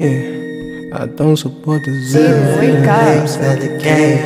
Yeah, I don't support the zero. Wake up. at the game.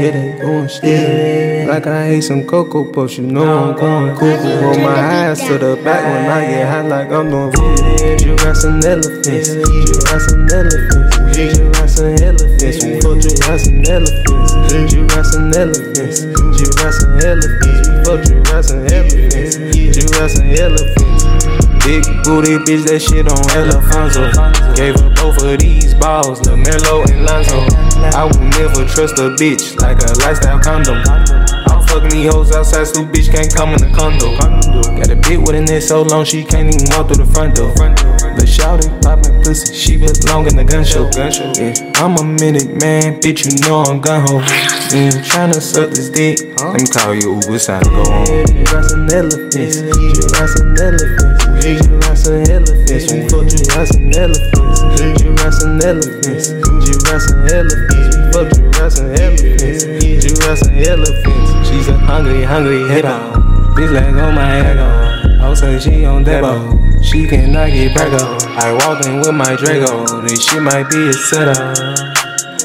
Yeah, they going still. Like I ate some cocoa puffs, you know I'm going cuckoo. Roll my eyes to the back when I get high, like I'm doing voodoo. Giraffes and elephants, giraffes and elephants, giraffes and elephants. We fuck giraffes and elephants, giraffes and elephants, giraffes and elephants. We fuck giraffes and elephants, giraffes and elephants. Big booty bitch, that shit on Elefonso. Gave her both of these balls, LaMelo and Lonzo. I will never trust a bitch like a lifestyle condom. I'm fucking these hoes outside, so bitch can't come in the condo. Got a bitch with a neck so long she can't even walk through the front door. The shouting, popping pussy, she belong in the gun show. Yeah, I'm a minute man, bitch, you know I'm gun ho. You ain't tryna suck this dick. Let me call you Uber, it's go home. Giraffes and elephants, giraffes and giraffes and elephants. We fuck giraffes and elephants, giraffes and elephants, giraffes and elephants. We fuck giraffes and elephants, giraffes and elephants. She's a hungry, hungry hitter. Bitch like on my on. I'll say she on demo. She cannot get braggo. I walk in with my Drago. This shit might be a setup.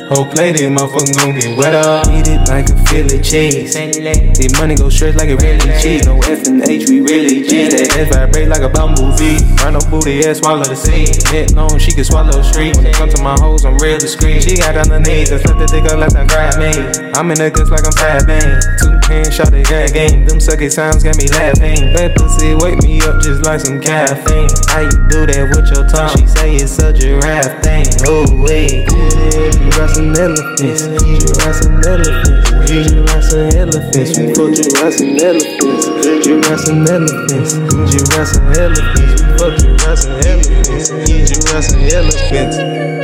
Whole plate, this motherfucker gon' get wet up. Eat it like a Philly cheese. The money go straight like a really cheese. No F and H, we really G. That ass vibrate like a bumblebee. Run no booty, ass swallow the seed. Neck long, she can swallow street. When it comes to my hoes, I'm real discreet. She got on her knees and slip the dick up like I'm grab me. I'm in the guts like I'm Fat Bang. Two hands shot the gat game. Them sucky sounds got me laughing. That pussy wake me up just like some caffeine. How you do that with your tongue? She say it's a giraffe thing. Oh, wait. Giraffes and elephants. Giraffes and elephants. Giraffes and elephants. We fuck giraffes and elephants. Giraffes and elephants. Giraffes and elephants. We fuck giraffes and elephants. Giraffes and elephants.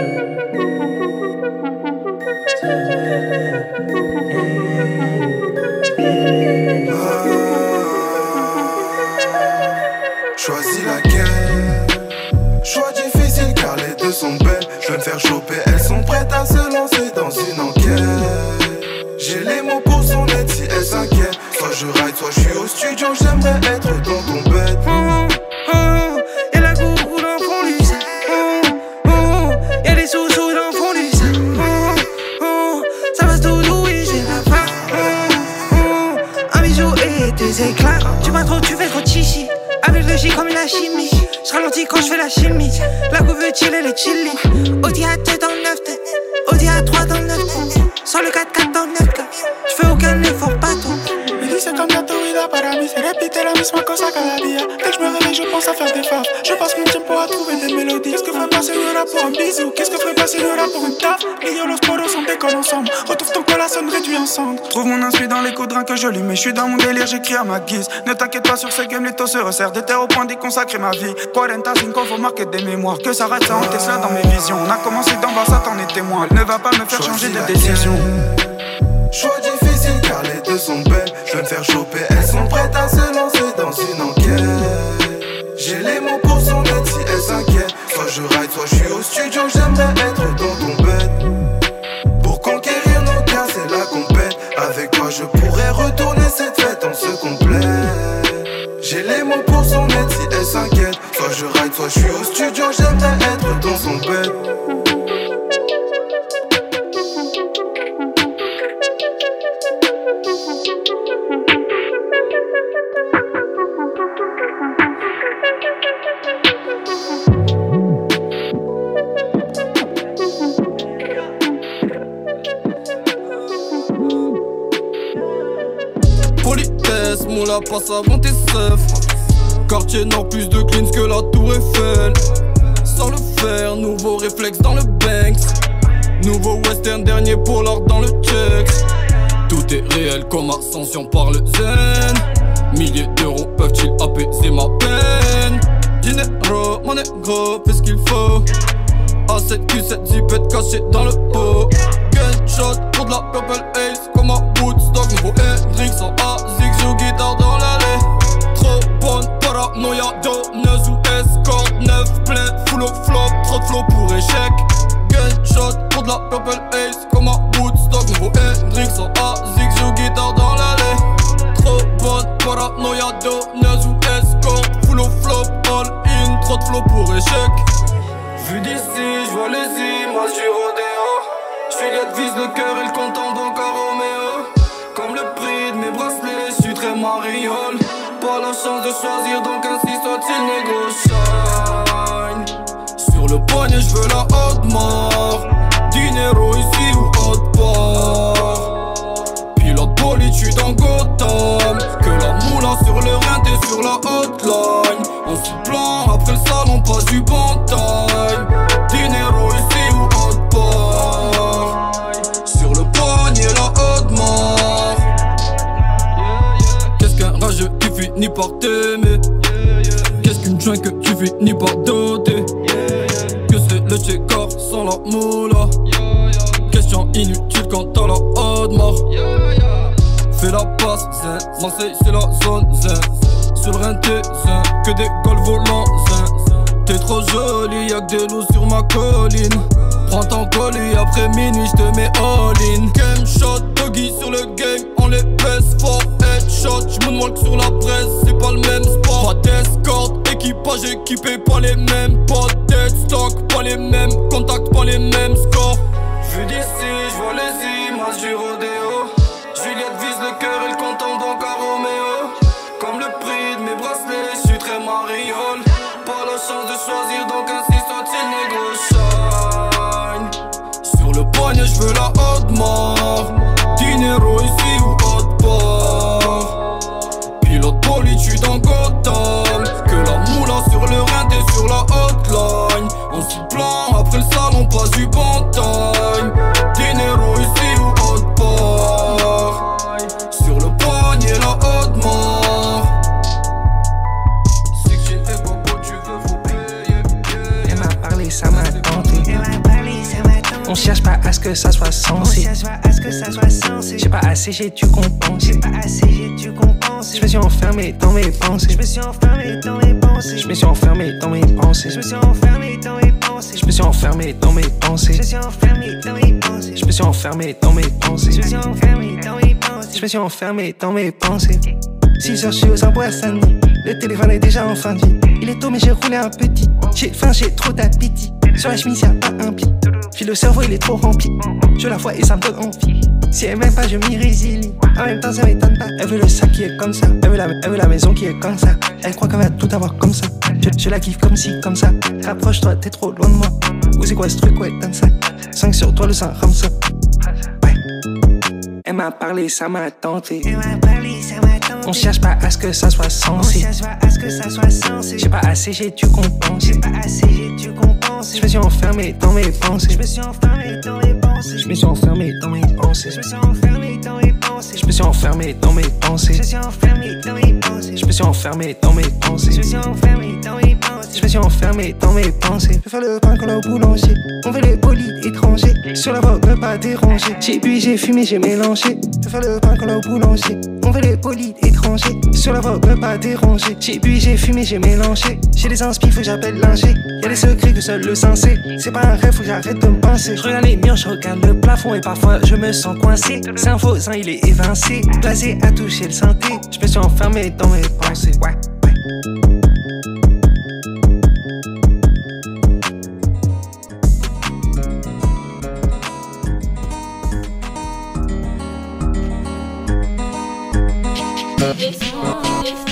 Que je lis Mais je suis dans mon délire j'écris à ma guise. Ne t'inquiète pas sur ce game les taux se resserrent Des terres au point d'y consacrer ma vie. 45 faut marquer des mémoires. Que ça ça en Tesla dans mes visions. On a commencé d'en bas ça t'en est témoin. Elle ne va pas me faire changer de décision. Choix difficile car les deux sont belles. Je vais me faire choper, je suis au studio, j'aimerais être dans son bed. Politesse, moula passe avant tes seufs Quartier nord plus de cleans que la tour Eiffel Sans le faire, nouveau réflexe dans le Banks. Nouveau western, dernier polar dans le checks Tout est réel comme ascension par le zen. Milliers d'euros peuvent-ils apaiser ma peine? Dinero, mon négro, fais ce qu'il faut. A7, Q7, zipette cachée dans le pot. Gunshot pour de la purple haze Comme un Woodstock, nouveau Hendrix en Fais la passe, zen. Marseille, c'est la zone, zen. Sur le. Que des golfs volants. T'es trop jolie, y'a que des loups sur ma colline. Prends ton colis, après minuit, j'te mets all-in. Game shot, doggy sur le game, on les baisse fort. Headshot, j'moonwalk sur la presse, c'est pas le même sport. Pas d'escorte, équipage équipé, pas les mêmes. Pas de stock, pas les mêmes. Contact, pas les mêmes scores. Vu d'ici, j'vois les images que ça soit sensé. à ce que ça soit censé. J'ai pas assez, j'ai dû compenser. J'ai pas assez, j'ai dû compenser. Je me suis enfermé dans mes pensées. Je me suis enfermé dans mes pensées. Je me suis enfermé dans mes pensées. Je me suis enfermé dans mes pensées. Je me suis enfermé dans mes pensées. Je me suis enfermé dans mes pensées. Je me suis enfermé dans mes pensées. Je me suis enfermé dans mes pensées. Je me suis enfermé dans mes pensées. 6 heures, je suis aux arbres à samedi. Le téléphone est déjà en fin de vie. Il est tôt, mais j'ai roulé un petit. J'ai faim, j'ai trop d'appétit. Sur la chemise, y'a pas un pli. Puis le cerveau, il est trop rempli. Je la vois et ça me donne envie. Si elle m'aime pas, je m'y résilie. En même temps, ça m'étonne pas. Elle veut le sac qui est comme ça. Elle veut la, elle veut la maison qui est comme ça. Elle croit qu'elle va tout avoir comme ça. Je, la kiffe comme ci, comme ça. Rapproche-toi, t'es trop loin de moi. Où c'est quoi ce truc, ouais, donne ça. 5 sur toi, le sang, rame ça. Ouais. Elle m'a parlé, ça m'a tenté. Elle m'a parlé, ça m'a tenté. On cherche pas à ce que ça soit On sensé. cherche pas à ce que ça soit censé. J'ai pas assez, j'ai dû compenser. J'ai pas assez, j'ai dû compenser. Je me suis enfermé dans mes pensées. Je me suis enfermé dans mes pensées. Je me suis enfermé dans mes pensées. Je me suis enfermé dans mes pensées. Je me suis enfermé dans mes pensées. Je me suis enfermé dans mes pensées. Je me suis enfermé dans mes pensées. Je me suis enfermé dans mes pensées. Je me suis enfermé dans mes pensées. Je faire le pain comme au boulanger. On fait les bolides étrangers. Sur la voie, ne pas déranger. J'ai bu, j'ai fumé, j'ai mélangé. Je faire le pain comme au boulanger. On fait les bolides étrangers. Sur la voie, ne pas déranger. J'ai bu, j'ai fumé, j'ai mélangé. J'ai des inspi, faut que j'appelle l'ingé. Y'a des secrets que seul le sensé. C'est pas un rêve, faut que j'arrête de me pincer. Je regarde les murs, je regarde le plafond et parfois je me sens coincé. C'est un faux, un, il est évincé. Blasé à toucher le synthé. Je me suis enfermé dans mes pensées. Ouais. It's, it's,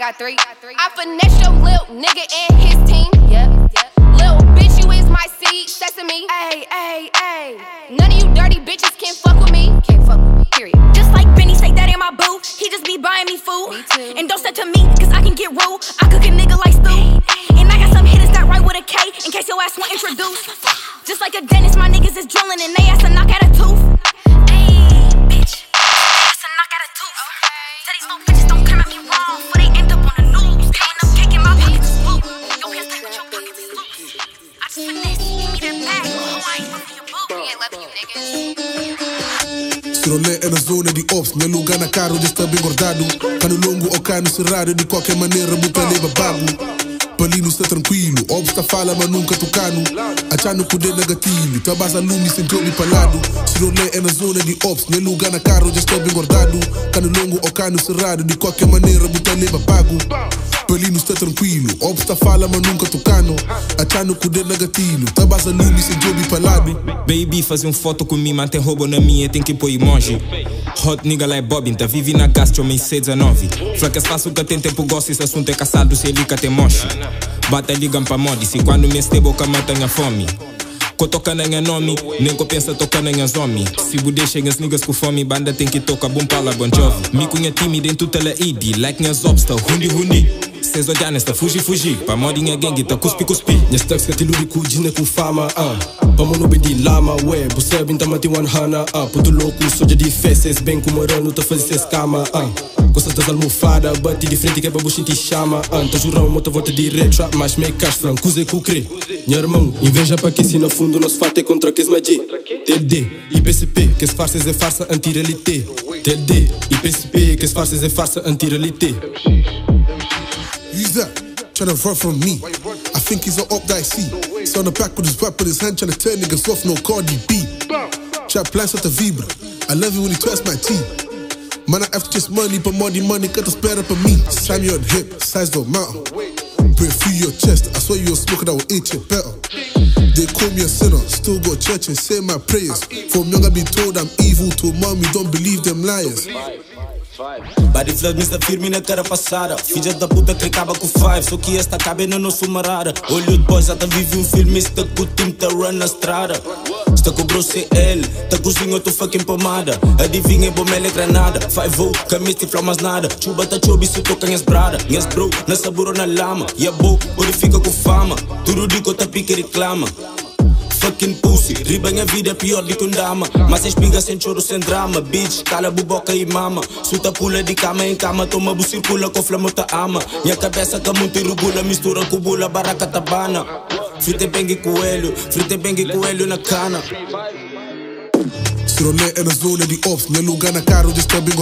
got three. I finesse your lil nigga and his team. Yep. Little bitch, you is my seed. Sesame. Ayy, ayy, ayy. None of you dirty bitches can fuck with me. Can't fuck with me. Period. Just like Benny, say that in my boo. He just be buying me food. Me too. And don't say to me, cause I can get rude. I cook a nigga like stew. And I got some hitters that write with a K in case your ass want introduced. Just like a dentist, my niggas is drilling and they ass to knock out a tooth. Ayy, bitch. Ass to knock out a tooth. Tell these little bitches Sirolé é na zona de ops, meu lugar na carro já está bem guardado. Cano longo ou cano cerrado, de qualquer maneira, buta leva bago. Palino está tranquilo, ops tá fala, mas nunca tocando. Achando poder na gatilho, tua base lume sem jogo palado. Sirolé é na zona de ops, meu lugar na carro já está bem guardado. Cano longo ou cano cerrado, de qualquer maneira, buta leva pago. Palino está tranquilo, ops tá fala, mas nunca tocando. Achando poder na gatilho, tua base lume sem jogo palado. Baby, fazer um foto comigo, mantém roubo na minha, tem que pôr emoji. Hot nigga like Bobbin, tá vive na Castro, homem C19. Flacas faço que tem tempo, gosto, esse assunto é caçado, se ele tem moche. Bata ligam pra modi, se quando me este boca mata minha fome. Ko toca na minha nome, nem ko pensa toca na minha zombie. Se bude chega niggas com fome, banda tem que tocar bom pala bon jovi. Me cunha time dentro tela ID, like minha zobsta, hundi hundi. Cês olhar nesta, fugi fugi, pa modinha gangue, tá cuspi cuspi. Minha stacks que te luri ku jine ku fama ah. Vamos no bedi lama we, você binta mati one hana ah. Puto louco, soja de feces, bem como rano, tá fazer ses cama ah. Gosta das almofadas, bate de frente que é babuxin te chama ah. Tá jurão, moto volta de trap, mas make cash franco, use cu crê. Minha irmão, inveja para que se no fundo nós fato é contra que esmagie. TD, IPCP, que as farsas é farsa anti-realité. TD, IPCP, que as farsas é farsa anti-realité. That? Tryna run from me. I think he's an up that I see. So on the back with his rap in his hand, tryna turn niggas off, no Cardi B. Trap plans at the Vibra. I love it when he twists my teeth. Man, I have to just money, but money, money, got the spare up on me. Slam you on hip, size don't matter. Breathe through your chest, I swear you a smoker that will eat you better. They call me a sinner, still go to church and say my prayers. From young I been told I'm evil, to mom you don't believe them liars. Body flood, Mr. firme na cara passada. Filha da puta que acaba com five. Só que esta cabe no nosso marada. Olho de boys, já tá vive um filme. Está com o time, tá run na estrada. Está com o bro CL, tá cozinha outro fucking pomada. Adivinha, bom é granada. Five o, camisa e flamas nada. Chuba tá chobi, se toca minhas brada. Minhas bro, na saburo na lama. E a bo, onde fica com fama. Tudo digo, tá pique reclama. Fucking pussy, riba minha vida é pior do que um dama Mas espiga sem choro, sem drama. Bitch, cala buboca e mama. Suta pula de cama em cama. Toma bu circula com flama ta ama. Minha cabeça que muito regula Mistura com bula, barraca tabana. Frite bengue coelho, frite bengue coelho na cana. Sirolé é na zona de ops, meu lugar na carro já está bem.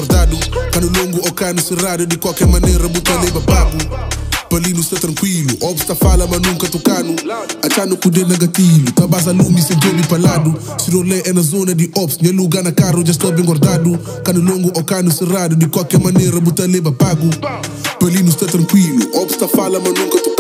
Cano longo ou cano cerrado, de qualquer maneira, buta leva bago. Palino está tranquilo, ops tá fala, mas nunca tocando. Achando poder na gatilho, base lume sem jogo palado. Sirolé é na zona de ops, meu lugar na carro já está bem guardado. Cano longo ou cano cerrado, de qualquer maneira, buta leva pago. Palino está tranquilo, ops tá fala, mas nunca tocando.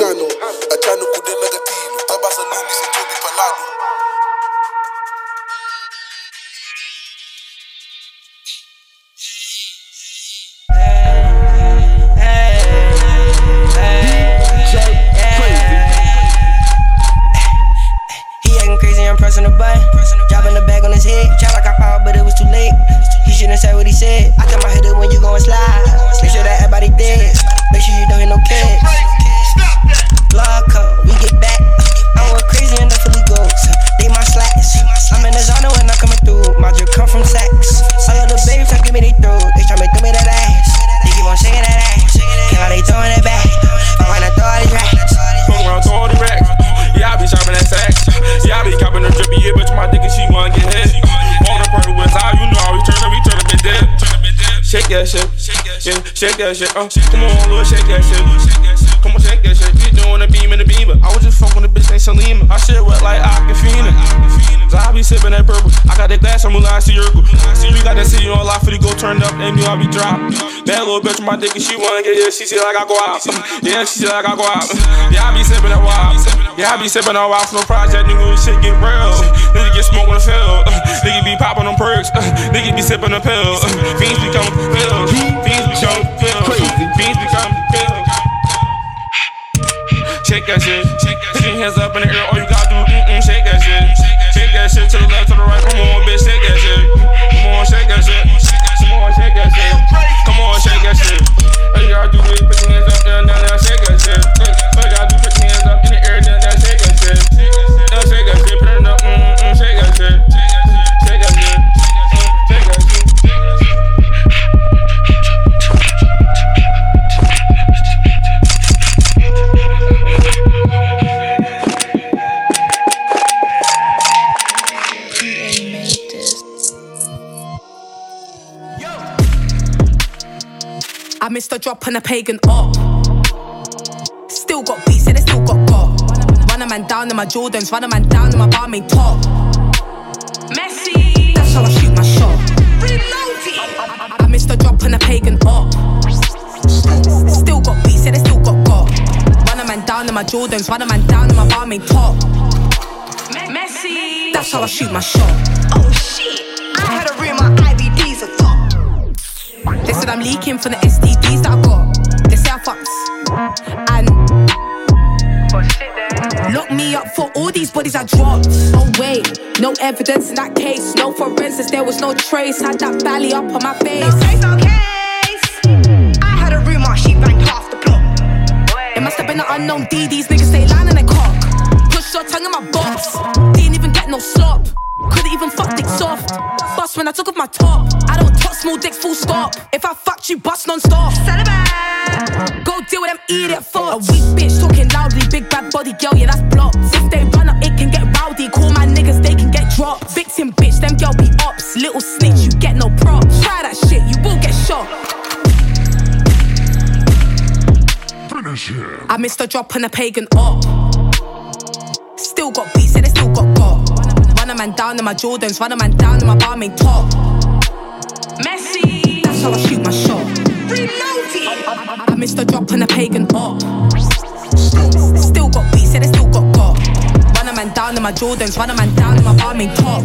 Shake that shit, uh, come on, little shake that shit. Come on, shake that shit. You doing the beam in the beamer. I was just fucking the bitch named Salima. I shit wet like Aquafina. I be sipping that purple. I got that glass from Mulan Circle. You got that city on lock for the go turned up, and you I be dropped. That little bitch my dick and she wanna get yeah, she see like I go out. Yeah, she see like I go out. Yeah, I be sipping that wild. Yeah, I be sipping that wild from no project, nigga. Shit get real. Nigga get smoke on the field. Nigga be popping them perks. Nigga be sipping the pills. Fiends become pills. That shit. Put your hands up in the air. All you gotta do, mm-mm, shake that shit. Shake that shit to the left, to the right. Come on, bitch, shake that shit. Come on, shake that shit. Come on, shake that shit. Come on, shake that shit. All you gotta do is on a pagan up. Still got beats, yeah, they still got got. Run a man down in my Jordans, run a man down in my barmaid top. Messi, that's how I shoot my shot. I, I missed a drop on a pagan up. Still got beats, yeah, they still got got. Run a man down in my Jordans, run a man down in my barmaid top. Messi, that's how I shoot my shot. Oh shit, I had to read my IVDs a top. They said I'm leaking from the STDs that I got. They say I fucks. And look me up for all these bodies I dropped. Oh wait, no evidence in that case. No forensics, there was no trace. Had that belly up on my face. No case, no case. I had read my shit banged half the plot. It must have been an unknown D. These niggas stay lying in their cock. Push your tongue in my box. Didn't even get no slop. Couldn't even fuck dick soft. Bust when I took off my top. I don't touch small dicks, full stop. If I fucked you, bust non stop. Go deal with them idiot fucks. A weak bitch talking loudly, big bad body girl, yeah, that's blocked. If they run up, it can get rowdy. Call my niggas, they can get dropped. Victim bitch, them girl be ops. Little snitch, you get no props. Try that shit, you will get shot. I missed a drop on a pagan up. Still got beats, and they still got got. Run a man down in my Jordans, run a man down in my barmaid top. Messi, that's how I shoot my shot. I, I missed a drop on a pagan up. Still got beats, yeah, they still got got. Run a man down in my Jordans, run a man down in my barmaid top.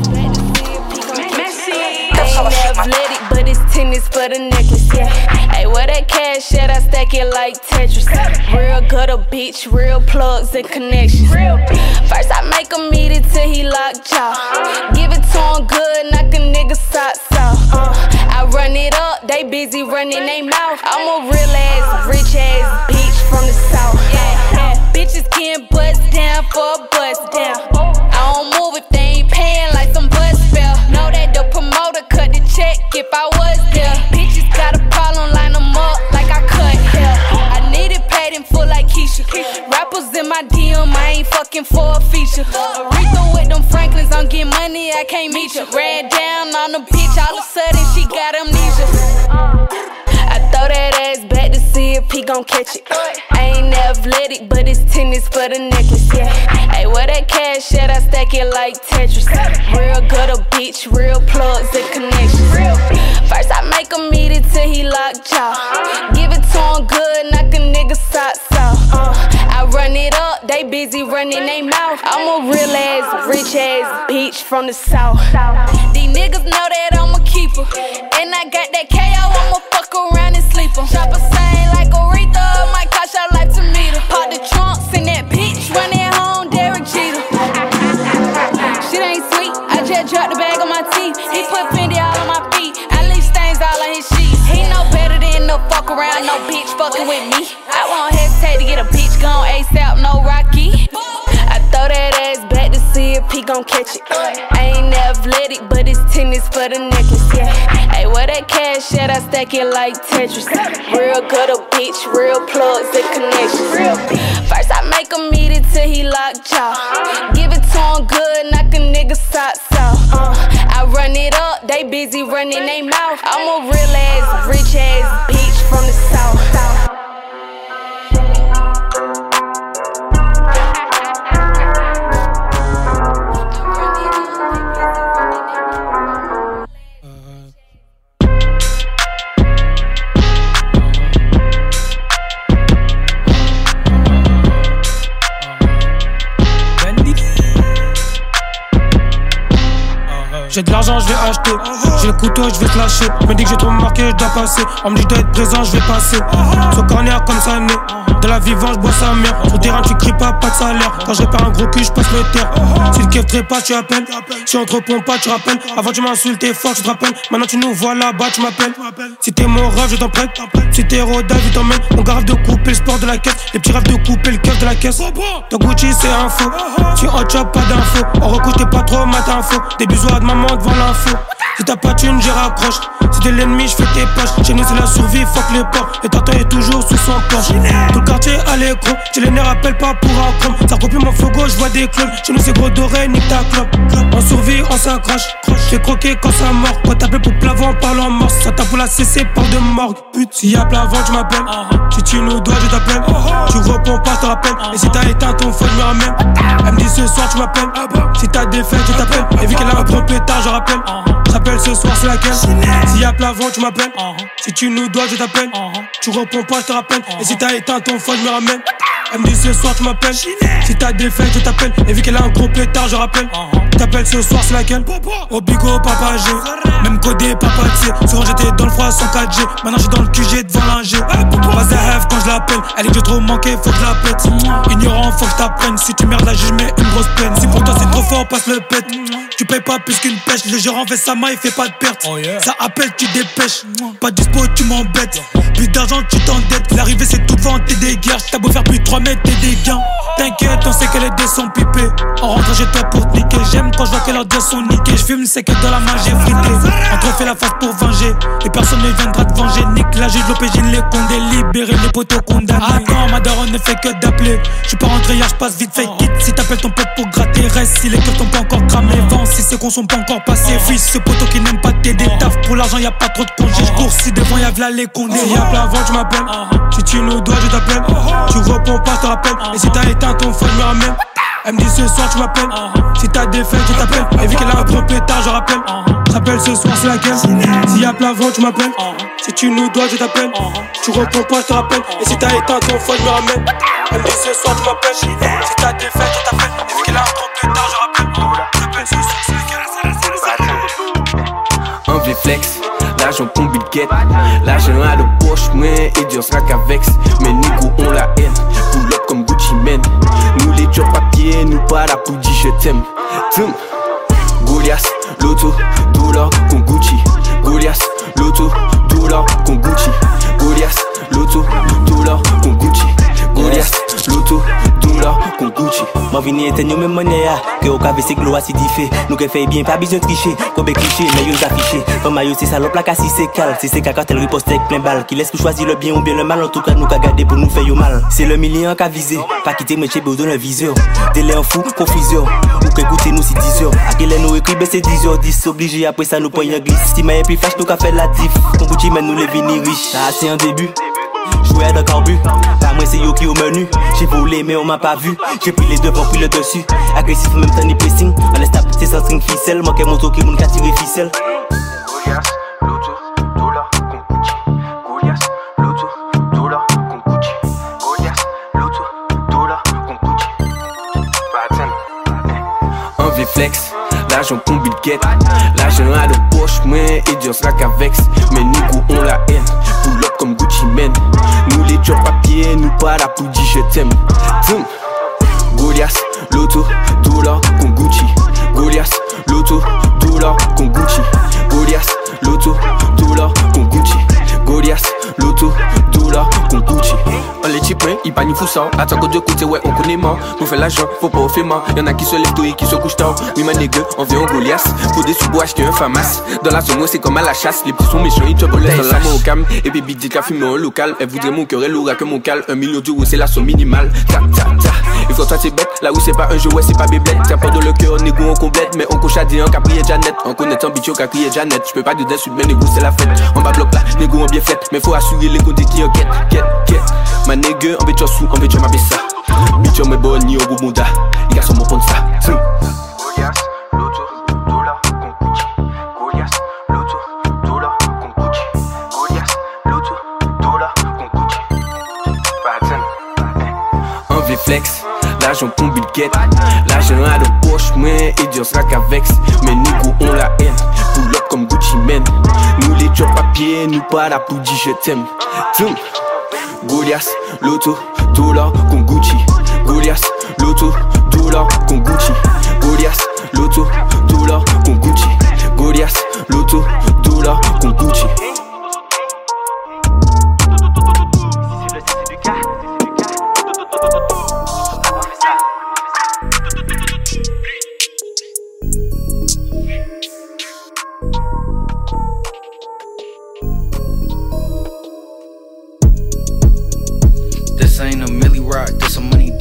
Messi, that's how I shoot my it's tennis for the necklace, yeah. Hey, where that cash at? I stack it like Tetris. Real gutter, bitch, real plugs and connections. First, I make him eat it till he locked jaw. Give it to him good, knock a nigga socks off. Uh, I run it up, they busy running they mouth. I'm a real ass, rich ass bitch from the south. Yeah, yeah. Bitches can't gon' catch it. I ain't athletic, but it's tennis for the necklace, yeah. Hey, where that cash at? I stack it like Tetris. Real gutter, bitch, real plugs and connections. First, I make him eat it till he locked jaw. Give it to him good, knock a nigga socks off. Uh, I run it up, they busy running they mouth. I'm a real ass, rich ass bitch from the south. These niggas know that I'm a keeper. A gone ASAP, no Rocky. I throw that ass back to see if he gon' catch it. Ain't athletic, but it's tennis for the necklace, yeah. Hey, where that cash at? I stack it like Tetris. Real good a bitch, real plugs and connections. First I make him eat it till he locked jaw. Give it to him good, knock a nigga socks off. Uh, I run it up, they busy running they mouth. I'm a real ass, rich ass bitch J'ai de l'argent, je vais acheter. J'ai le couteau, je vais te lâcher. Me dit que j'ai trop marqué, je dois passer. On me dit, je dois être présent, je vais passer. Sur corner comme ça né. De la vivance, je bois sa mère. Sur terrain, tu cries pas, pas de salaire. Quand je répare un gros cul, je passe le terre. Si le kev pas, tu appelles. Si on te répond pas, tu rappelles. Avant, tu m'insultais fort, tu te rappelles. Maintenant, tu nous vois là-bas, tu m'appelles. Si t'es mon rêve, je t'en prête. Si t'es rodage, je t'emmène. On garde de couper le sport de la caisse. Les petits rêves de couper le cœur de la caisse. Ton Gucci, c'est un faux. Tu hot job, pas d'infos. On recouche, t'es pas trop mat info. Des bisous à de maman devant l'info. Si t'as pas de thune, j'y raccroche. Si t'es l'ennemi, je fais tes poches. Chez nous, c'est la survie, fuck les porcs. Et tartin est toujours sous son corps. Tout le quartier à l'écran. J'ai les nerfs, appelle pas pour un chrome. Ça recopie mon gauche, je vois des clones. Chez nous, c'est gros doré, nique ta clope. On survit, on s'accroche. J'ai croqué quand ça mord. Quand t'appelles pour plavant, parle en morse. Ça tape pour la CC, parle de morgue. Pute, s'il y a plavant, tu m'appelles. Si tu nous dois, je t'appelle. Tu réponds pas, je rappelle. Et si t'as éteint ton phone, je me ramène. Elle me dit ce soir, tu m'appelles. Si t'as des je t'appelle. Et vu qu'elle a un gros pétard, je rappelle. J'appelle ce soir, c'est laquelle S'il y a plavant, tu m'appelles. Si tu nous dois, je t'appelle. Tu réponds pas, je te rappelle. Et si t'as éteint ton phone, je me ramène. Elle me dit ce soir, tu m'appelles. Si t'as des fêtes, je t'appelle. Et vu qu'elle a un gros pétard, je rappelle. T'appelles ce soir, c'est laquelle Au bigo, papa G. Même codé, papa T. Souvent j'étais dans le froid sans 4G. Maintenant j'suis dans le QG devant l'ingé. Vas-y, rêve quand je l'appelle. Elle est que j'ai trop manqué, faut que je la pète. Ignorant, faut que je t'apprenne. Si tu merdes là, je mets une grosse peine. Si pour toi c'est trop fort, passe le pète. Tu payes pas plus qu'une pêche. Le gérant fait sa main, il fait pas de perte. Ça appelle, tu dépêches. Pas dispo, tu m'embêtes. Plus d'argent, tu t'endettes. L'arrivée, c'est tout devant, t'es des guerres. T'as beau faire plus de 3 mètres, t'es des gains. T'inquiète, on sait que les dés sont pipés. On rentre chez toi pour te niquer. J'aime quand je vois que leurs dés sont niqués. Je fume, c'est que dans la main j'ai frité. On te fait la face pour venger. Et personne ne viendra te venger. Nique la juge, l'OPJ, les condés. Libérer les poteaux condamnés. Attends, ma daronne ne fait que d'appeler. Je suis pas rentré hier, je passe vite fait quitte. Si t'appelles ton pote pour gratter, reste. Si les keufs t'ont pas encore cramé, vent. Si c'est qu'on sont pas encore passés, fils. Ce poteau qui n'aime pas t'aider. Taf pour l'argent, y a pas trop de congés. J'cours si devant y'a v'là les condés. S'il y a plavant, tu m'appelles. Si tu nous dois, je t'appelle. Tu réponds pas, je te rappelle. Et si t'as éteint ton je me ramène. Elle me dit ce soir tu m'appelles Si t'as des fêtes je t'appelle. Et vu qu'elle a un gros pétard je rappelle. J'appelle ce soir c'est laquelle? S'il y a plavant tu m'appelles Si tu nous dois je t'appelle. Tu réponds pas je te rappelle. Et si t'as éteint ton je me ramène. Elle me dit ce soir tu m'appelles Si t'as des fêtes je t'appelle. Et vu qu'elle a un pétard je rappelle. J'appelle ce soir Un vieux flex. L'argent qu'on bilquette L'argent à la poche et Dieu sera qu'avec. Mais nous on la haine. Pull up comme Gucci Mane Nous les job papier Nous pas la pour je t'aime. Tum Goliath Loto Dollar con Gucci. Goliath Loto Dollar con Gucci. Goliath Loto Dollar con Gucci. Goliath Loto Dollar con Gucci Mwen vini eten yo men mwene ya Ke yo ka vese glo asidife Nou ke fey bien pa bizyon triche Kobe kliché men yo zafiche. Fama yo se salop la ka si se kal Si se kaka tel riposte ek plein bal. Ki leske chwazi le bien ou bien le mal En tout cas nou ka gade pou nou fe yo mal. Se le milyon ka vize Pa kite mwen chebe ou don un viseur Dele en fou, confuseur Ou ke goute nou si 10 heures Akele nou ekri be se 10 heures 10 oblige apre sa nou pon yon glisse. Si maye pi flash nou ka fe la diff. Kon Gucci men nou le vini riche. Ça c'est un début Jouer de corbu, pas moi c'est yo qui au menu. J'ai volé mais on m'a pas vu. J'ai pris les devants pris le dessus. Agressif même temps ni pressing On laisse taper c'est sans string ficelle. Moi qui moto qui moun ka tirer ficelle Goliath, Loto, Dollar, con Gucci Goliath, Loto, Dollar, con Gucci Goliath, Loto, Dollar, con Gucci Un vieux flex L'argent qu'on bilquette L'argent à la poche moi et Dieu sera qu'avec. Mais nous on la haine. Pull up comme Gucci Mane. Nous les job papier Nous pas la pour dire je t'aime. Tum Goliath, Loto, Dollar, con Gucci. Goliath, Loto, Dollar, con Gucci. Goliath, Loto, Dollar, con Gucci. Goliath, Loto, petit il pas ni fou ça. Attends que Dieu côté, ouais, on connaît mort. Pour faire l'argent, faut pas au mort. Y'en a qui se lèvent tôt et qui se couchent tard. Oui, ma nègre, on vient au Goliath. Faut des sous acheter un famas. Dans la zone, c'est comme à la chasse. Les petits sont méchants, ils te volent dans la main au cam. Et baby dit qu'à fumer au local. Elle voudrait mon cœur, elle aura que mon cal. Un million d'euros, c'est la somme minimale. Ta, ta, ta. Et quand toi t'es bête, là où c'est pas un jeu, ouais, c'est pas bébête. T'as pas dans le cœur, négo, on complète. Mais on coche à dire, Capri et Janet. En connaissant bitch, qu'a crié Janet. J'peux pas de dessus, mais négo, c'est la fête. On va bloc là, négo, on bien fait. Mais faut assurer les côtés qui enquêtent, quête, quête. Ma nègre, Mwen anbe chwa sou, anbe chwa mabesa Mi chwa mwen bon ni obo munda Ika son mwen ponsa Goyas, loto, dola, konkuchi Goyas, loto, dola, konkuchi Goyas, loto, dola, konkuchi Baten, Anve flex L'argent combi guette L'argent a de poche Mwen idiot sera qu'avex Mais nigo on la haine. Pull up comme Gucci men Nous les chop papier Nous pas la pour je t'aime. Zoom Goliath, l'auto, dollar, con Gucci. Goliath, l'auto, dollar, con Gucci. Goliath, l'auto, dollar, con Gucci. Goliath, l'auto, dollar, con Gucci.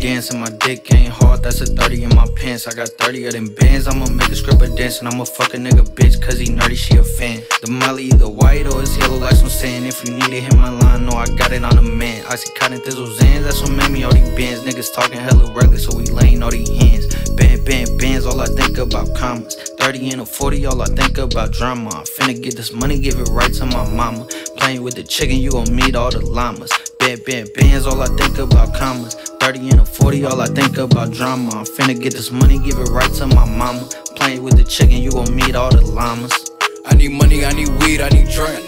Dancing. My dick ain't hard, that's a 30 in my pants. I got 30 of them bands. I'ma make a stripper dance. And I'ma fuck a nigga bitch, cause he nerdy, she a fan. The molly either white or it's yellow, like some sand. If you need it, hit my line, no, I got it on the man. I see cotton thistle zans, that's what made me all these bands. Niggas talking hella reckless, so we laying all these hands. Band, band, bands, all I think about commas. 30 and a 40, all I think about drama. I'm finna get this money, give it right to my mama. Playing with the chicken, you gon' meet all the llamas. Band, band, bands, all I think about commas. 30 and a 40, all I think about drama. I'm finna get this money, give it right to my mama. Playing with the chicken, you gon' meet all the llamas. I need money, I need weed, I need drink.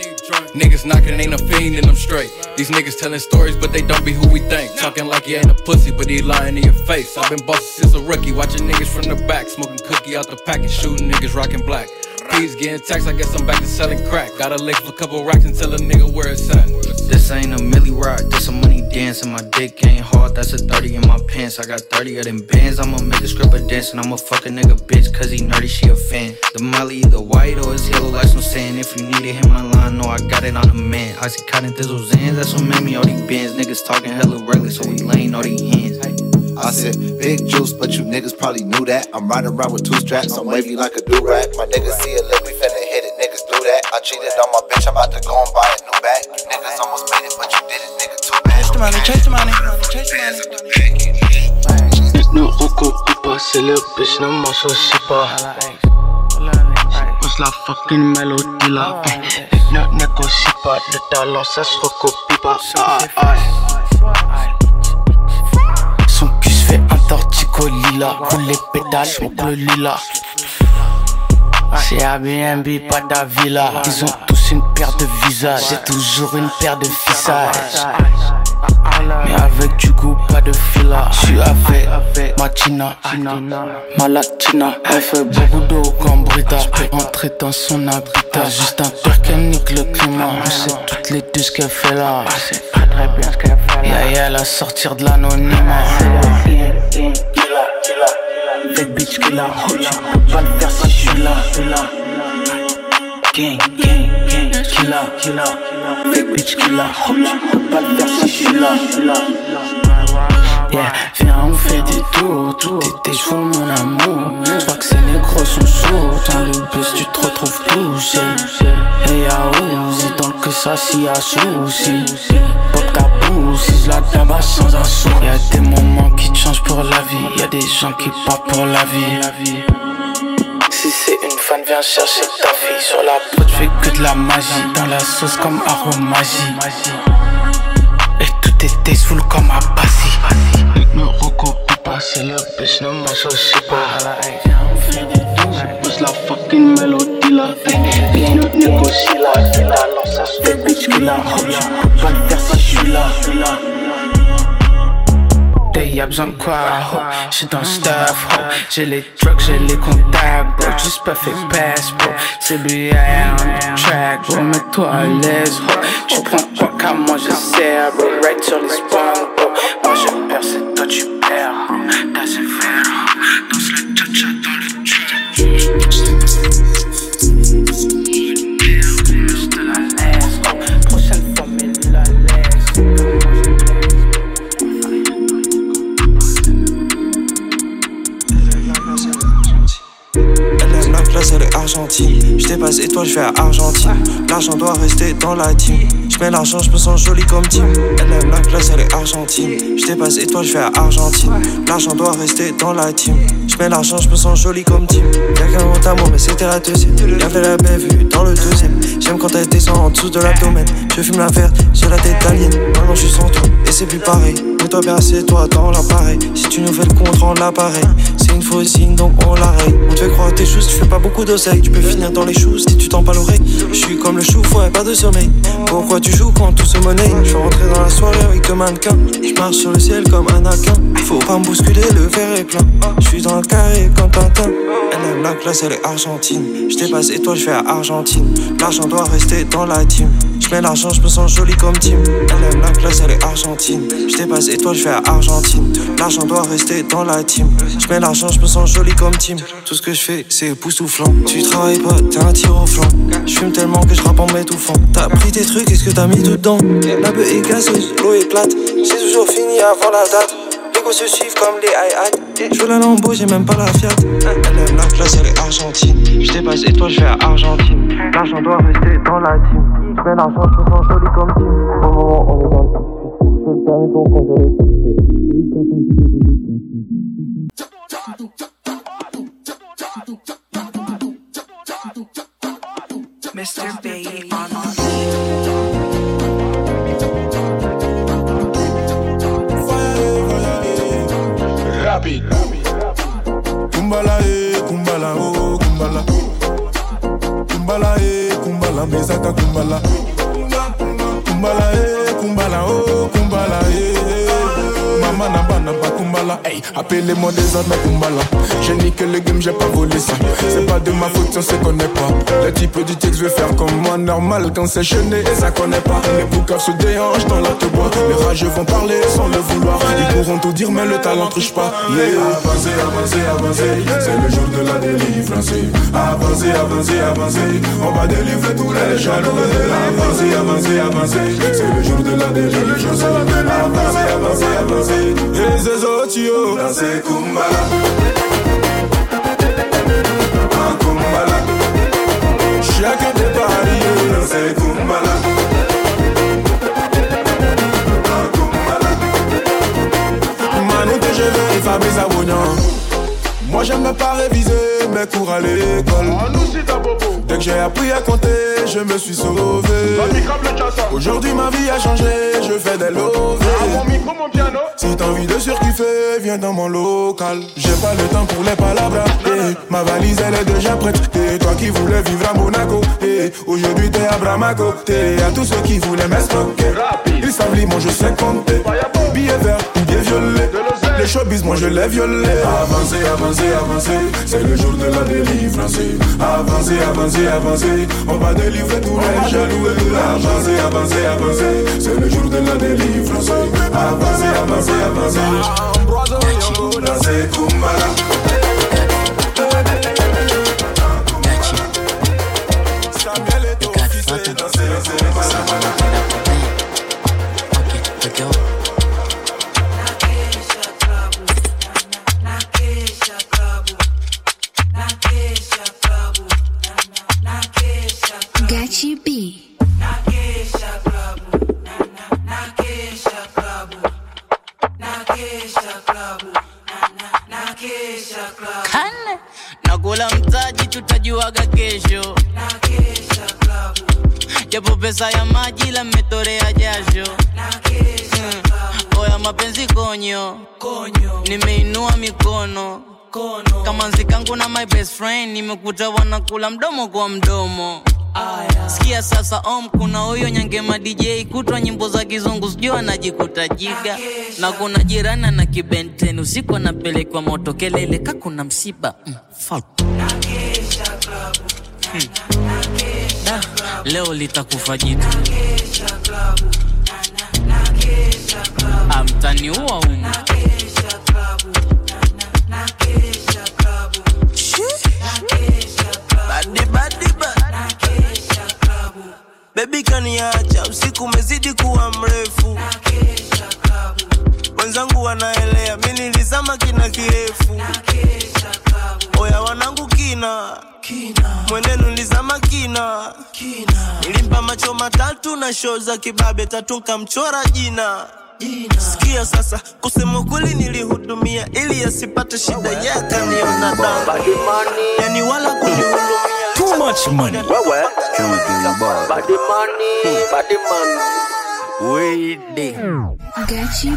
Niggas knocking, ain't a fiend and I'm straight. These niggas telling stories, but they don't be who we think. Talking like you ain't a pussy, but he lying in your face. I've been bossing since a rookie, watching niggas from the back, smoking cookie out the pack and shooting niggas rocking black. Keys getting taxed, I guess I'm back to selling crack. Got a lick for a couple racks and tell a nigga where it's at. This ain't a milli rock, this a money dance, and my dick ain't hard. That's a 30 in my pants. I got 30 of them bands. I'ma make a script of and I'ma fuck a nigga bitch, cause he nerdy, she a fan. The molly either white or it's yellow, like some sand. If you need it, hit my line, no, I got it on the man. I see cotton thistle zans, that's what made me all these bands. Niggas talking hella regular, so we laying all these hands. I said, big juice, but you niggas probably knew that. I'm riding around with two straps, I'm wavy like a do rag. My niggas see a lick, we finna hit it, niggas do that. I cheated on my bitch, I'm about to go and buy a new bag. You niggas almost made it, but you did it, nigga, too bad. Chase the money, chase the money, chase the money. Ne recopie pas, c'est le bitch, ne m'en soucie pas. Pose la fucking mélodie là. Ne négocie pas, le talent ça se recopie pas. Tortico lila. Roule les pédales, smoke le lila. C'est Airbnb, pas d'Avila. Ils ont tous une paire de visages. J'ai toujours une paire de visages. Mais avec du goût, pas de fila. J'suis avec ma Tina, ma latina. Elle fait beaucoup d'eau comme Brita. Entrer dans son habitat. Juste un père qui nique le climat. On sait toutes les deux ce qu'elle fait là. Très bien ce qu'elle fait là. Yeah, yeah, à sortir de l'anonymat. Fake bitch qui la peux pas le faire si je suis là, Gang, gang, gang, killer, killer. Fake bitch qui la pas le faire si je suis là, Yeah, viens on fait des tours, tout était fou mon amour. Je crois que ces négros sont sourds, dans le bus tu te retrouves touché Et à Ouzi, tant que ça s'y a souci Si la tabac sans assaut Y'a des moments qui te changent pour la vie, y'a des gens qui partent pour la vie. Si c'est une fan, viens chercher ta fille. Sur la pote, fais que de la magie. Dans la sauce comme aromagie. Et tout est tasteful comme Abassi Ne recopie pas, c'est le bitch, ne m'associe pas. Pose la fucking mélodie là Bien autre là je suis besoin de quoi, ho? J'suis dans stuff, ho. J'ai les trucks, j'ai les contacts, bro. Juste pas fait pass, bro. C'est lui, on track, bro. Mets-toi à l'aise, ho. Tu prends quoi car moi je sais, Right sur les spawns, bro. Moi je perds, c'est toi tu perds, bro. T'as fait dépasse étoile, je vais à Argentine. L'argent doit rester dans la team. Je mets l'argent, je me sens joli comme team. Elle aime la classe, elle est argentine. Je dépasse étoile, je vais à Argentine. L'argent doit rester dans la team. Je mets l'argent, je me sens joli comme team. Y'a qu'un mot moi, mais c'était la deuxième. Y'avait la belle vue dans le deuxième. J'aime quand elle descend en dessous de l'abdomen. Je fume la verte, j'ai la tête d'alien. Maintenant je suis sans toi, et c'est plus pareil. Mets-toi bien, toi dans l'appareil. Si tu nous fais le compte, rends l'appareil. Une signe, donc on l'arrête. On te fait croire tes choses, tu fais pas beaucoup d'oseille. Tu peux finir dans les choux si tu t'en pas l'oreille. Je suis comme le chou, ouais, pas de sommeil. Pourquoi tu joues quand tout se monnaie? Je suis rentré dans la soirée avec deux mannequins. Je marche sur le ciel comme un aquin. Faut pas me bousculer, le verre est plein. Je suis dans le carré comme Tintin. Elle aime la classe, elle est argentine. Je dépasse étoile, je vais à Argentine. L'argent doit rester dans la team. Je mets l'argent, je me sens joli comme team. Elle aime la classe, elle est argentine. Je dépasse étoile, je vais à Argentine. L'argent doit rester dans la team. Je mets l'argent, je me sens joli comme team. Tout ce que je fais, c'est époustouflant. Tu travailles pas, t'es un tir au flanc. Je fume tellement que je rappe en m'étouffant. T'as pris tes trucs, qu'est-ce que t'as mis dedans? La bœuf est casseuse, l'eau éclate. C'est toujours fini avant la date. Les gosses se suivent comme les hi Je veux la Lambo, j'ai même pas la Fiat. Elle aime la classe, elle est argentine. Je dépasse étoile, je vais à Argentine. L'argent doit rester dans la team. Je mets l'argent, je me sens joli comme team. Au moment, on est dans le Je le permis pour congeler. Mr. Bay on the Rapide. Kumbala eh, kumbala oh, kumbala. Kumbala eh, kumbala mesaka kumbala. Kumbala eh, kumbala oh, kumbala eh. Maman n'a pas n'a pas kumbala. Hey, appelez-moi désormais kumbala. J'ai niqué le game, j'ai pas volé ça. C'est pas de ma faute, on se connaît pas. Le type du texte veut faire comme moi, normal quand c'est chené et ça connaît pas. Les boucaves se déhanchent dans la te bois. Les rageux vont parler sans le vouloir. Pourront tout dire, mais le talent triche pas. Yeah. Avancez, avancez, avancez. C'est le jour de la délivrance. Avancez, avancez, avancez. On va délivrer tous les jaloux. Avancez, avancez, avancez. C'est le jour de la délivrance. Avancez, avancez, avancez. Et ces autres, dansez Kumbala. Chacun des paris, dansez Kumbala. Moi j'aime pas réviser mes cours à l'école. Dès que j'ai appris à compter je me suis sauvé. Aujourd'hui ma vie a changé Je fais des lovés. Si t'as envie de surkiffer Viens dans mon local. J'ai pas le temps pour les palabras eh, Ma valise elle est déjà prête. Et toi qui voulais vivre à Monaco. Eh, Aujourd'hui t'es à Bramako. T'es à tous ceux qui voulaient m'escroquer. Ils savent lire, moi je sais compter. Billet vert ou billet violet Les showbiz moi je les violé. Avancez, avancez, avancez. C'est le jour de la délivrance. Avancez, avancez, avancez. On va délivrer tous les jaloux. Avancez, avancez, avancez. C'est le jour de la délivrance. Avancez, avancez, avancez. Dansez Kumbala Oya mapenzi konyo, konyo. nimeinua mikono. Kono. kama nzikangu na my best friend, nimekuta wanakula mdomo kwa mdomo. Sikia sasa om, kuna huyo nyangema DJ kutwa nyimbo za kizungu sijua anajikuta jiga, na kuna jirana na kibenten usiku anapelekwa moto kelele ka kuna msiba. Mm. Hmm. Leo litakufa jitu amtaniua umu bebi kaniacha, usiku umezidi kuwa mrefu, wenzangu wanaelea, mi nilizama kina kirefu, oya wanangu kina. Kina mwenenu nilizama kina. Kina, nilimpa macho matatu na shoo za kibabe. Tatu nkamchora jina sikia sasa kusema kweli nilihudumia ili asipate shida yake niona yani wala kunihudumia Too much money. Wewe. bad money, bad money. Gachi.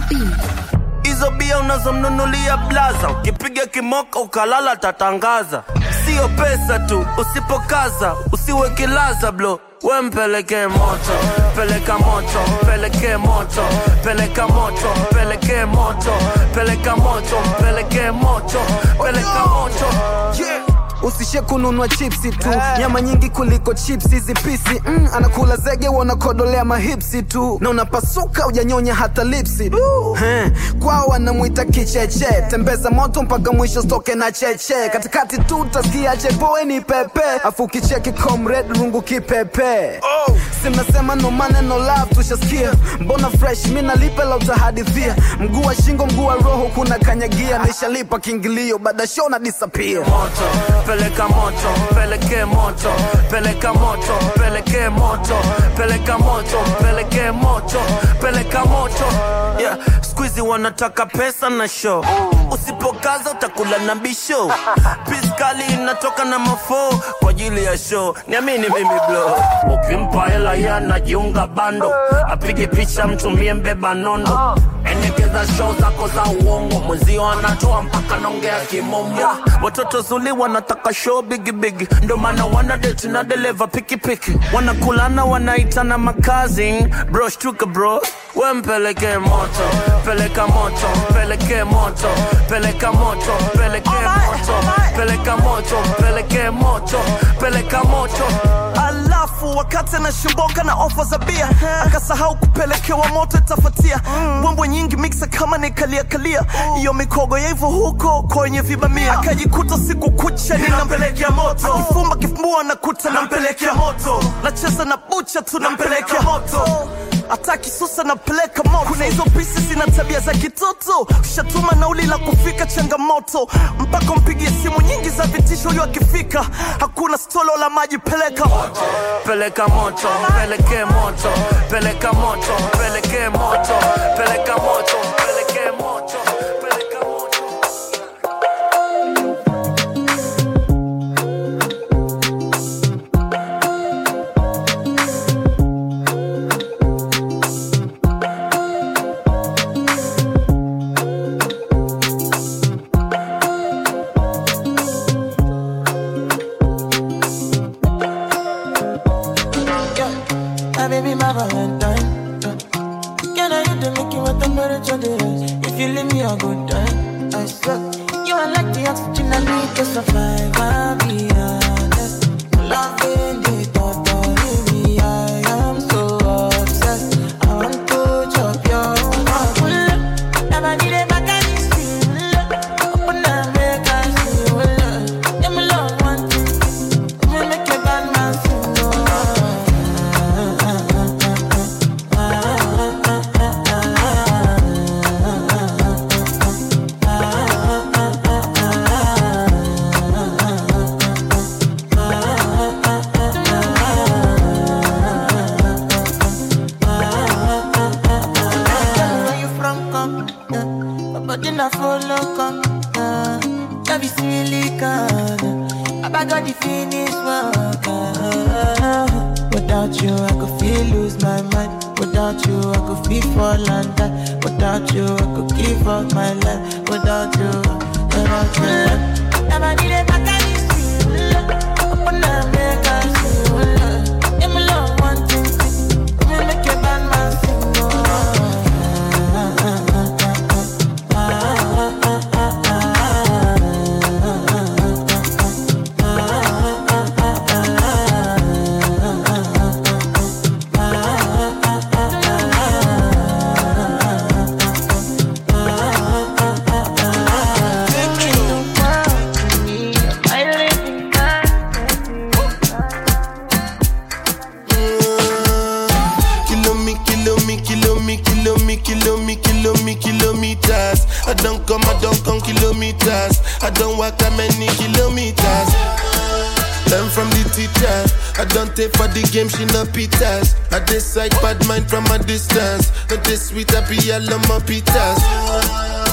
Hizo bia unazomnunulia blaza. Ukipiga kimoka ukalala tatangaza. Sio pesa tu usipokaza usiwe kilaza blo we mpeleke moto peleka moto peleke moto peleka moto peleke moto peleka moto peleke moto peleka moto. Yeah. Usishe kununua chipsi tu. Nyama nyingi kuliko chipsi hizi pisi. Mm, anakula zege wanakodolea mahipsi tu. Na unapasuka ujanyonya hata lipsi. He, kwao wanamwita kicheche. Tembeza moto mpaka mwisho stoke na cheche. Katikati tu utasikia chepoe ni pepe. Afu kicheki comrade rungu kipepe. Simnasema no maneno love tushasikia. Mbona fresh mi nalipe la utahadithia mguu wa shingo mguu wa roho kuna kanyagia nishalipa kiingilio baada show na disappear peleka moto peleke moto peleka moto peleke moto peleka moto peleke moto peleka moto yeah. skuizi wanataka pesa na show usipokaza utakula na bisho piskali inatoka na mafo kwa ajili ya show. Niamini mimi blo ukimpa hela yanajiunga bando. Apige picha mtumie mbeba nondo. Endekeza show zako za uongo. Mwenzio anatoa mpaka naongea kimombo watoto zuli wanataka show bigi bigi. Ndo maana wana date na deleva pikipiki. Wanakulana wanaitana makazi. Bro shtuka bro. We mpeleke moto. Peleka moto peleke moto peleka moto peleke moto peleka moto peleke moto peleka moto. Alafu wakati anashimboka na ofa za bia akasahau kupelekewa moto itafatia mbwembwe nyingi miksa kama nikaliakalia hiyo mikogo ya hivyo huko kwenye vibamia. Akajikuta siku kucha ninampelekea moto. Akifumba kifumbua nakuta nampelekea moto. Nacheza na bucha tunampelekea moto hata kisusa napeleka moto kuna hizo pisi zina tabia za kitoto. Ushatuma nauli la kufika changamoto. Mpaka mpigie simu nyingi za vitisho huyo akifika. Hakuna stolo la maji peleka peleka moto peleke moto. Peleka moto peleke moto. Peleka moto peleke baby, my Valentine. Can I hit the with the temperature is? If you leave me a good time, I swear. You are like the oxygen I need to survive. I'll be honest. Loving take for the game, she no pitas. I decide bad mind from a distance. Not this sweet, I be all on my pitas.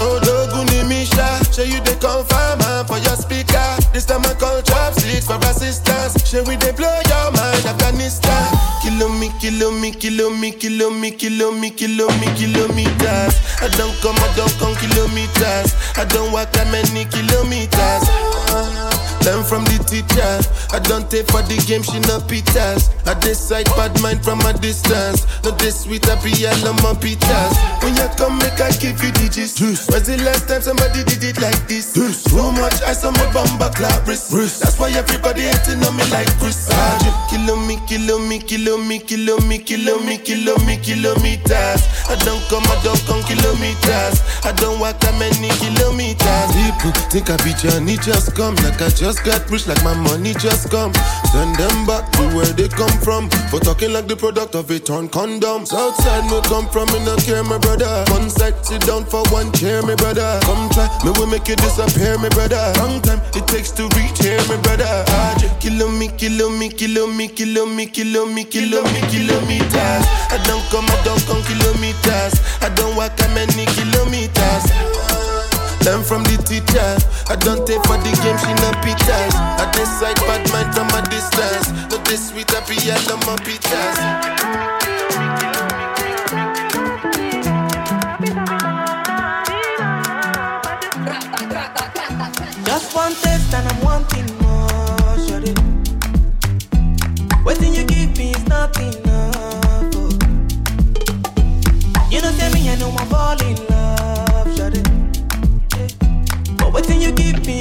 Oh, Doguni Misha, show you the confirm ah, for your speaker. This time I call chopsticks for assistance. Show we they blow your mind, Afghanistan. Kilo me, kilo me, kilo me, kilo me, kilo me, kilo me, kilometers. I don't come, I don't come kilometers. I don't walk that many kilometers. Learn from the teacher. I don't take for the game, she no pitas. I decide bad mind from a distance. Not this sweet, I be all on my pitas. When you come, make I give you digits. When's the last time somebody did it like this? Too much ice on my bumper clap. That's why everybody hating on me like Chris. Ah. Kilo me, kilo me, kilo me, kilo me, kilo me, kilo me, kilometers. I don't come, I don't come kilometers. I don't walk that many kilometers. People think I be Johnny, just come like I just got rich, like my money just come. Send them back to where they come from. For talking like the product of a torn condom. Southside me come from, me no care, my brother. One side, sit down for one chair, my brother. Come try, me will make you disappear, my brother. Long time it takes to reach here, my brother. Ah, Kilo me, kilo me, kilo me, kilo me, kilo me, kilo me, kilometers. I don't come, I don't come kilometers. I don't walk that many kilometers. Learn from the teacher. I don't take for the game, she no pitas. I decide bad mind from a distance. Not this sweet, I be all on my pitas. Just one taste and I'm wanting more, shorty. Waiting you give me is not enough. oh. You know, tell me I know I fall But waiting you give me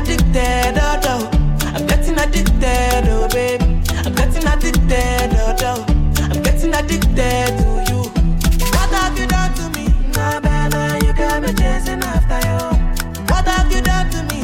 addicted, oh, oh. I'm getting addicted, oh, babe. I'm getting addicted, oh, oh. I'm getting addicted to you. What have you done to me? Nah, better, you got me chasing after you. What have you done to me?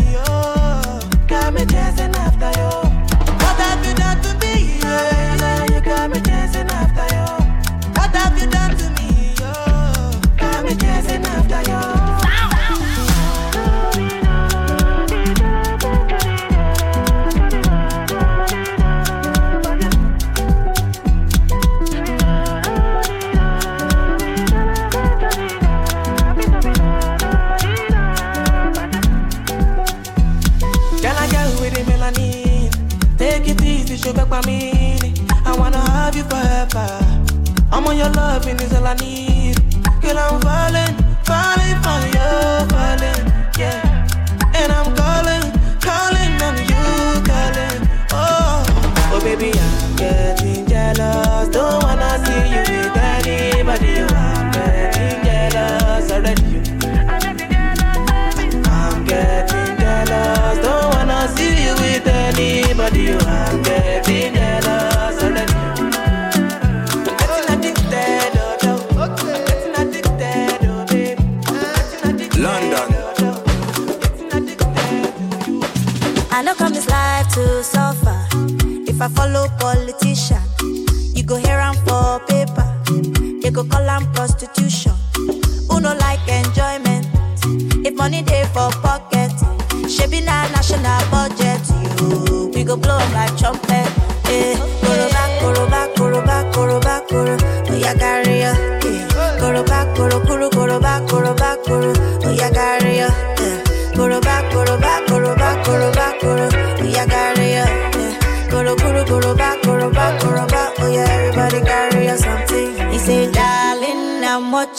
Your loving is all I need. Girl, I'm I follow politician, you go hear am for paper. They go call am prostitution. Who no like enjoyment? If money dey for pocket, shebi na national budget. You, we go blow like trumpet. Eh, koroba, koroba, koroba, koroba, koro. Oh yeah, carry ya. Eh, koroba, koro, koro,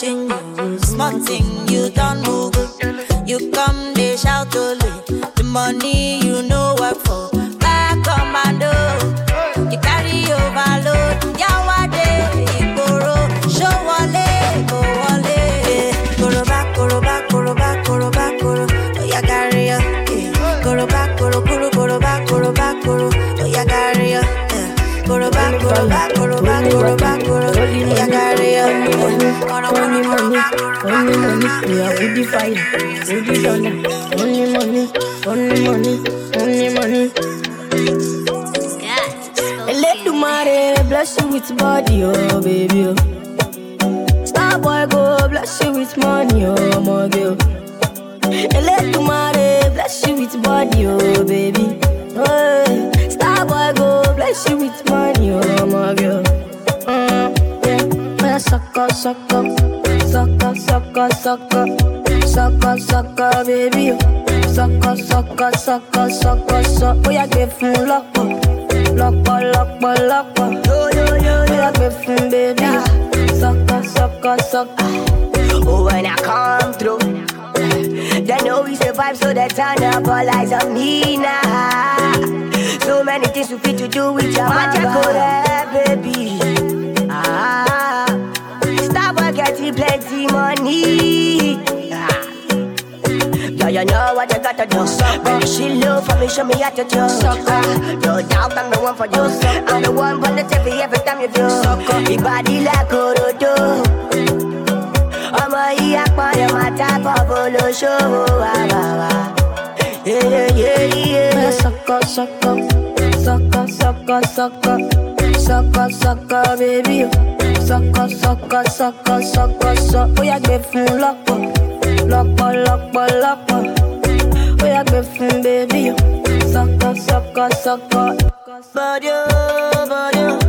thing, you smart thing, you done Google. You come, they shout only. The money you know what for. Back on my door, you carry overload. Yawade, Ikoro, show wale, go wale. Koro back, koro back, koro back, koro back, koro. Oh, ya carry ya. Back, koro, koro, back, back. Oh, carry back, back, back, back. Oh, only money, only money. We are with the fire, with the thunder. Only money, only money, only money. Let the money bless you with body, oh baby. Oh. Star boy go bless you with money, oh my girl. Let the money bless you with body, oh baby. Oh, star boy go bless you with money, oh my girl. Sucker, sucker, sucker, sucker, sucker, sucker, baby. Sucker, sucker, sucker, sucker, sucker. Oh, yeah, give him luck, uh, luck, uh, luck, uh, luck, Yo, yo, yo, oh, yeah, give him baby. Sucker, sucker, sucker. Oh, when I come through, they know we survive, so they turn up all eyes on me now. So many things we fit to do with your magic, baby. Ah, getting plenty money. Ah. Yeah, you know what you gotta do. Baby, she love for me, show me how to do. Ah, no doubt I'm the one for you. I'm the one for the TV every time you do. Your body like Orodo. ọmọ yìí apọ̀yọ̀ máa tábọ̀ bolóṣòwò wà wà wà. Sucker, sucker, sucker, sucker, sucker, sucker, sucker, baby. Sucker, sucker, sucker, sucker, sucker. Ó yá gbé fún lọ́pọ̀, lọ́pọ̀, lọ́pọ̀, lọ́pọ̀. Ó yá gbé fún baby. Sucker, sucker, sucker. Body, oh, oh.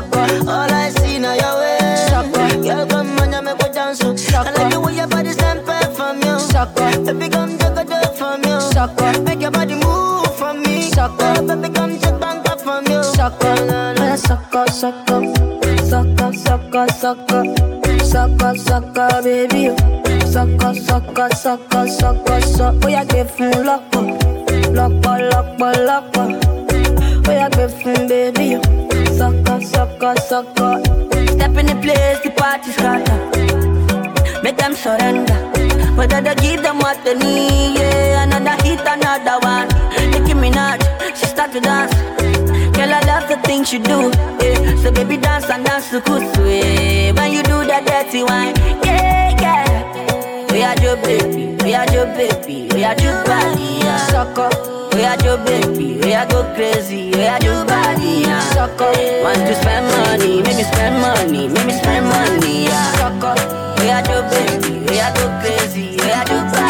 Sucker. All I see now your way, sucker. Girl, come on, you make me dance, oh. I like the way your body stand from you, sucker. Baby, come take a dip from you, sucker. Make your body move from me, sucker. Baby, come take bang up from you, sucker. Yeah, sucker, sucker, sucker, sucker, sucker, sucker, sucker, baby. Sucker, sucker, sucker, sucker, sucker. Ó yá gbé fún lọ́pọ̀, lọ́pọ̀, lọ́pọ̀, lọ́pọ̀. Ó yá gbé fún baby. Sucker, sucker, sucker. Step in the place, the party scatter. Make them surrender. Whether they give them what they need, yeah. Another hit, another one. Nicki Minaj, she start to dance. Girl, I love the things you do, yeah. So baby, dance and dance to kusu, yeah. When you do that dirty wine, yeah, yeah. We are your baby, we are your baby, we are your body, yeah. Sucker. Are your baby, we are go crazy, we are your body, yeah. Sucker. Want to spend money, make me spend money, make me spend money, yeah. Sucker. We are your baby, we are go crazy, we are your body,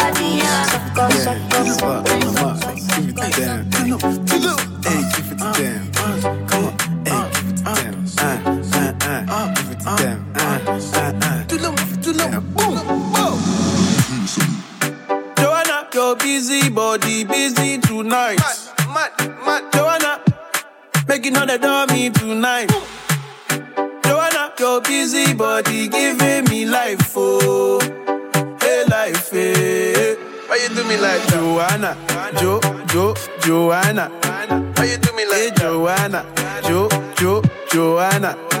body busy tonight. Mad, mad, Joanna, making all the dummy tonight. Joanna, your busy body giving me life, oh, hey life, hey. Why you do me like Joanna? Jo, Jo, Joanna. Why you do me like eh, hey, Joanna? Jo, Jo, Joanna.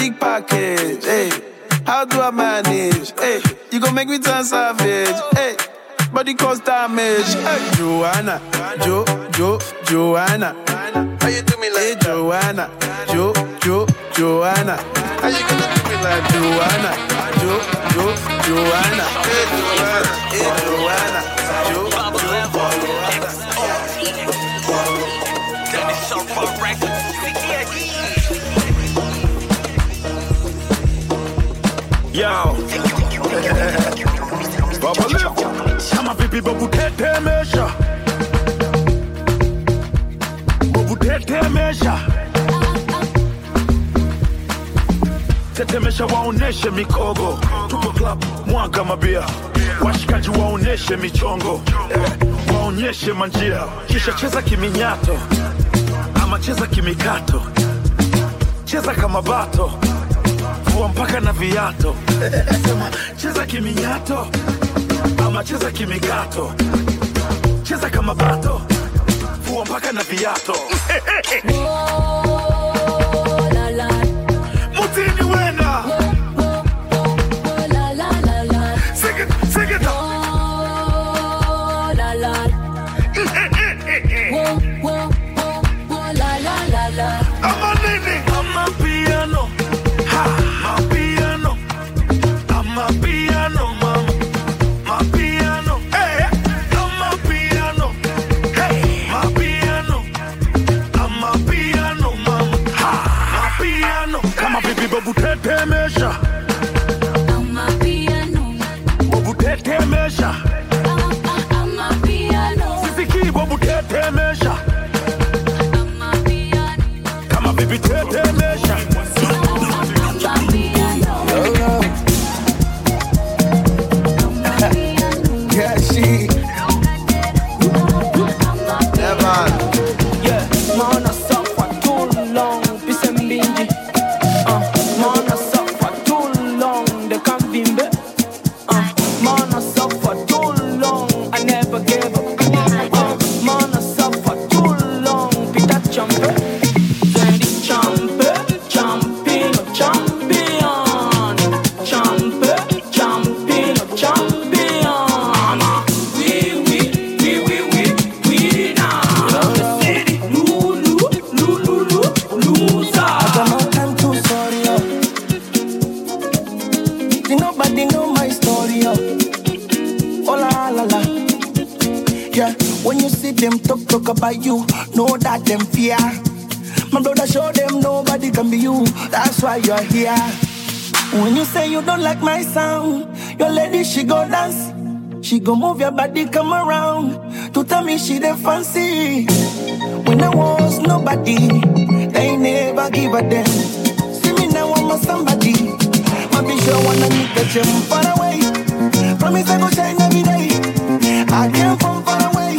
Big package, hey. How do I manage? Hey, you gon' make me turn savage, hey. Body cause damage, hey. Joanna, Jo, Jo, Joanna. How you do me like hey, Joanna, Jo, Jo, Joanna. How you gonna do me like Joanna, Jo, Jo, Joanna. Hey, Joanna, hey, Joanna, Yo. Baba live. Kama vipi babu tetemesha. Tetemesha. Waoneshe mikogo. Tupo club mwaga mabia. Washikaji waoneshe michongo. Waonyeshe manjia. Kisha cheza kiminyato. Ama cheza kimikato. Cheza kama bato vua mpaka na viato. Sema cheza kiminyato ama cheza kimigato. Cheza kama bato vua mpaka na viato. Mutini wena. Sing tetemesha. Go dance. She go move your body, come around to tell me she the fancy. When I was nobody, they never give a damn. See me now, I'm a somebody. My bitch, I wanna meet the gym far away. Promise I go shine every day. I came from far away.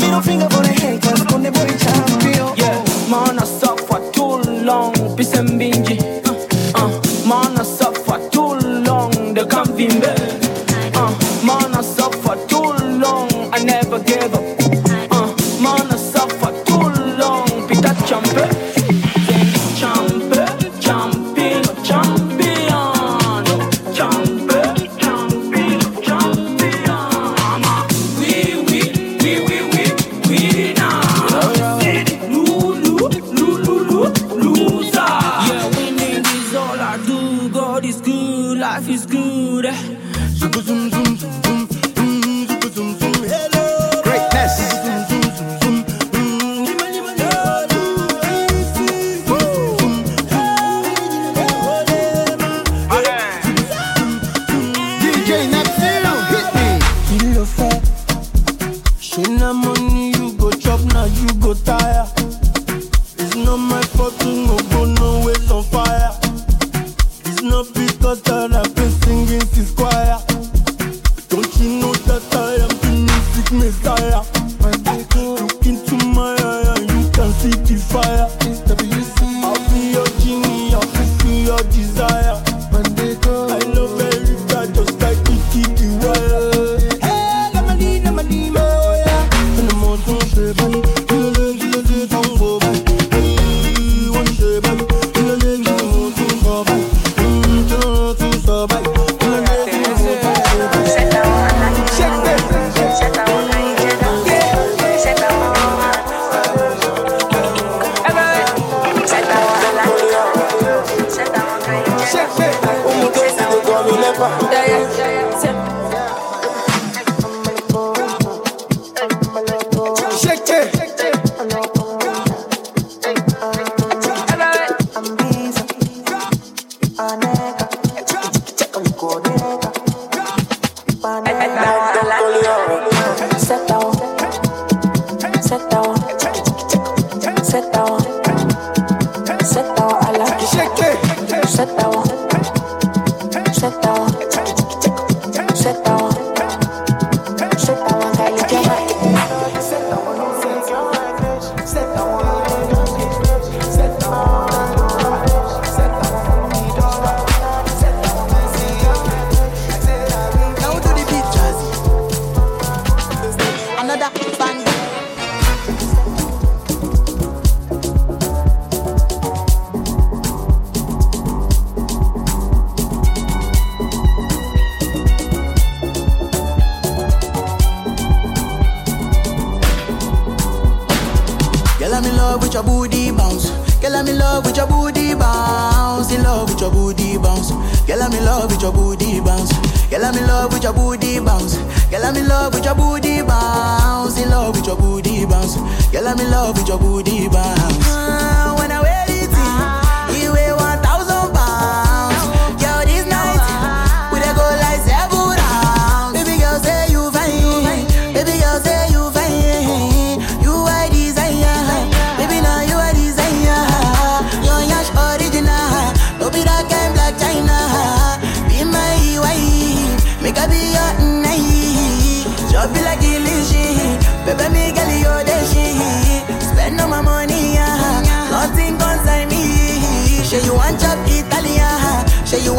Middle finger for the haters, on the boy champion. Yeah, maana safa too long, pise mbinji. Uh, uh, maana safa too long, they can't vimbe.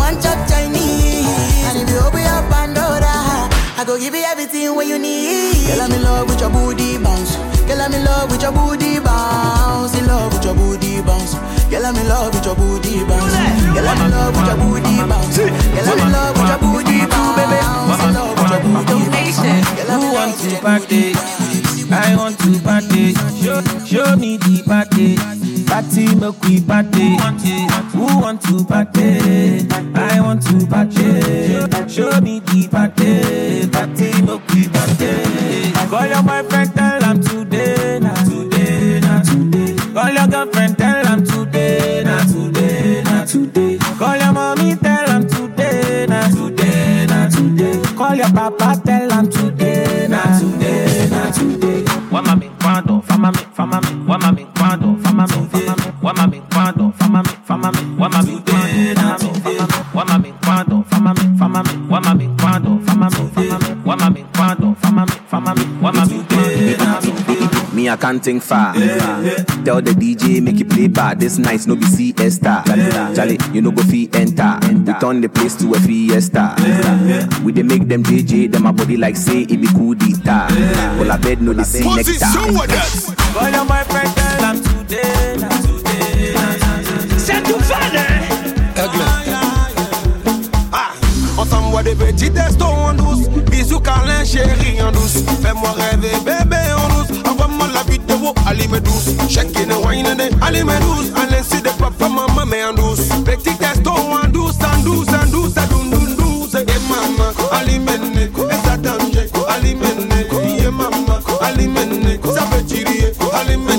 Want chop Chinese. And if you open your Pandora, I go give you everything what you need. Girl, I'm in love with your booty bounce. Girl, I'm in love with your booty bounce. In love with your booty bounce. Girl, I'm in love with your booty bounce. Girl, I'm in love with your booty bounce. Girl, I'm in love with your booty bounce. In love with your booty bounce. Girl, I'm Who in love with to your party? I want to party. Show, show me the party. Party, make we party. Who want to party? I want to party. Show me the party. Party, make we party. Call your boyfriend, tell him today, not today, not today. Call your girlfriend, tell him today, not today, not today. Call your mommy, tell him today, not today, not today. Call your papa, tell him today, not today, not today. Wama mi kwando, fama mi, fama mi. Wama fama mi, fama mi. Wama mi kwando, fama mi, fama mi. Wama mi kwando, fama mi, fama mi. Wama mi kwando, fama mi, fama mi. Wama mi kwando, fama mi, fama mi. Wama mi kwando. Me, I can't think far. Tell the DJ, make it play bad. This night, no be CS star. Charlie, you know go fee enter. We turn the place to a fiesta. We dey make them JJ, them a body like say it be cool guitar. Well, I bed no they see next time. Call your boyfriend, tell him today, not today, Des petits testos en douce. Bisous, câlin, chérie en douce. Fais-moi rêver, bébé en douce. Envoie-moi la vidéo, allez douce. Chacun wine allez douce. Allez, c'est de papa, maman, mais en douce. Petit testo en douce, en douce, en douce, en douce, douce, douce. Et maman, allez et ça danger, allez maman, allez ça veut tirer, allez.